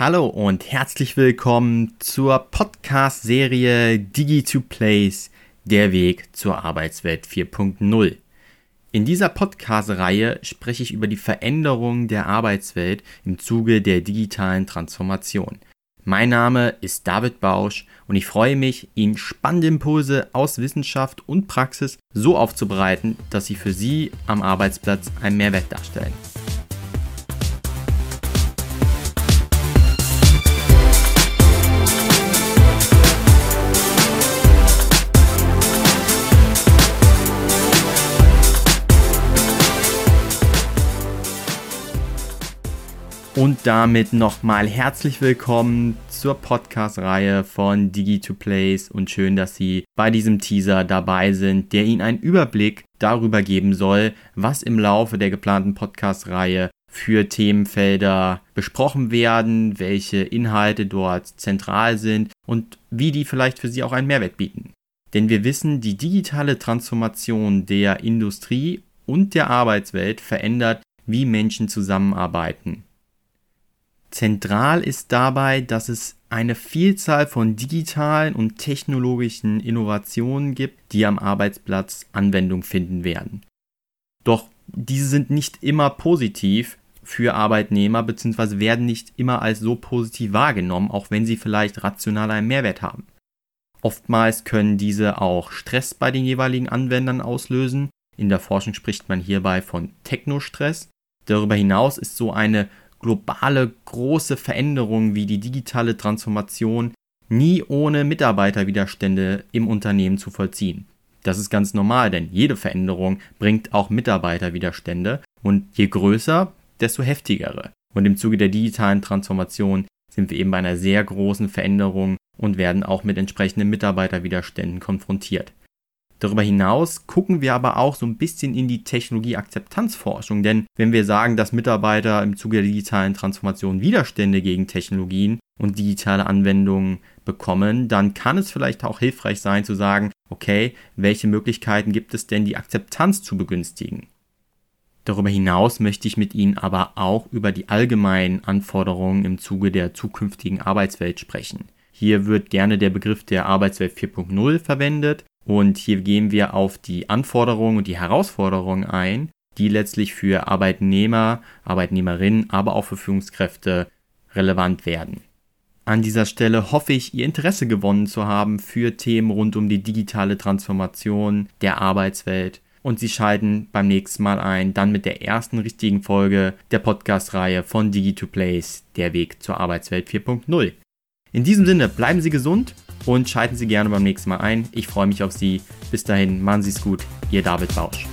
Hallo und herzlich willkommen zur Podcast-Serie Digi2Place, der Weg zur Arbeitswelt 4.0. In dieser Podcast-Reihe spreche ich über die Veränderung der Arbeitswelt im Zuge der digitalen Transformation. Mein Name ist David Bausch und ich freue mich, Ihnen spannende Impulse aus Wissenschaft und Praxis so aufzubereiten, dass sie für Sie am Arbeitsplatz einen Mehrwert darstellen. Und damit nochmal herzlich willkommen zur Podcast-Reihe von Digi2Place und schön, dass Sie bei diesem Teaser dabei sind, der Ihnen einen Überblick darüber geben soll, was im Laufe der geplanten Podcast-Reihe für Themenfelder besprochen werden, welche Inhalte dort zentral sind und wie die vielleicht für Sie auch einen Mehrwert bieten. Denn wir wissen, die digitale Transformation der Industrie und der Arbeitswelt verändert, wie Menschen zusammenarbeiten. Zentral ist dabei, dass es eine Vielzahl von digitalen und technologischen Innovationen gibt, die am Arbeitsplatz Anwendung finden werden. Doch diese sind nicht immer positiv für Arbeitnehmer bzw. werden nicht immer als so positiv wahrgenommen, auch wenn sie vielleicht rational einen Mehrwert haben. Oftmals können diese auch Stress bei den jeweiligen Anwendern auslösen. In der Forschung spricht man hierbei von Technostress. Darüber hinaus ist so eine globale große Veränderungen wie die digitale Transformation nie ohne Mitarbeiterwiderstände im Unternehmen zu vollziehen. Das ist ganz normal, denn jede Veränderung bringt auch Mitarbeiterwiderstände und je größer, desto heftigere. Und im Zuge der digitalen Transformation sind wir eben bei einer sehr großen Veränderung und werden auch mit entsprechenden Mitarbeiterwiderständen konfrontiert. Darüber hinaus gucken wir aber auch so ein bisschen in die Technologieakzeptanzforschung, denn wenn wir sagen, dass Mitarbeiter im Zuge der digitalen Transformation Widerstände gegen Technologien und digitale Anwendungen bekommen, dann kann es vielleicht auch hilfreich sein zu sagen, okay, welche Möglichkeiten gibt es denn, die Akzeptanz zu begünstigen? Darüber hinaus möchte ich mit Ihnen aber auch über die allgemeinen Anforderungen im Zuge der zukünftigen Arbeitswelt sprechen. Hier wird gerne der Begriff der Arbeitswelt 4.0 verwendet und hier gehen wir auf die Anforderungen und die Herausforderungen ein, die letztlich für Arbeitnehmer, Arbeitnehmerinnen, aber auch für Führungskräfte relevant werden. An dieser Stelle hoffe ich, Ihr Interesse gewonnen zu haben für Themen rund um die digitale Transformation der Arbeitswelt. Und Sie schalten beim nächsten Mal ein, dann mit der ersten richtigen Folge der Podcast-Reihe von Digi2Place, der Weg zur Arbeitswelt 4.0. In diesem Sinne, bleiben Sie gesund und schalten Sie gerne beim nächsten Mal ein. Ich freue mich auf Sie. Bis dahin, machen Sie es gut. Ihr David Bausch.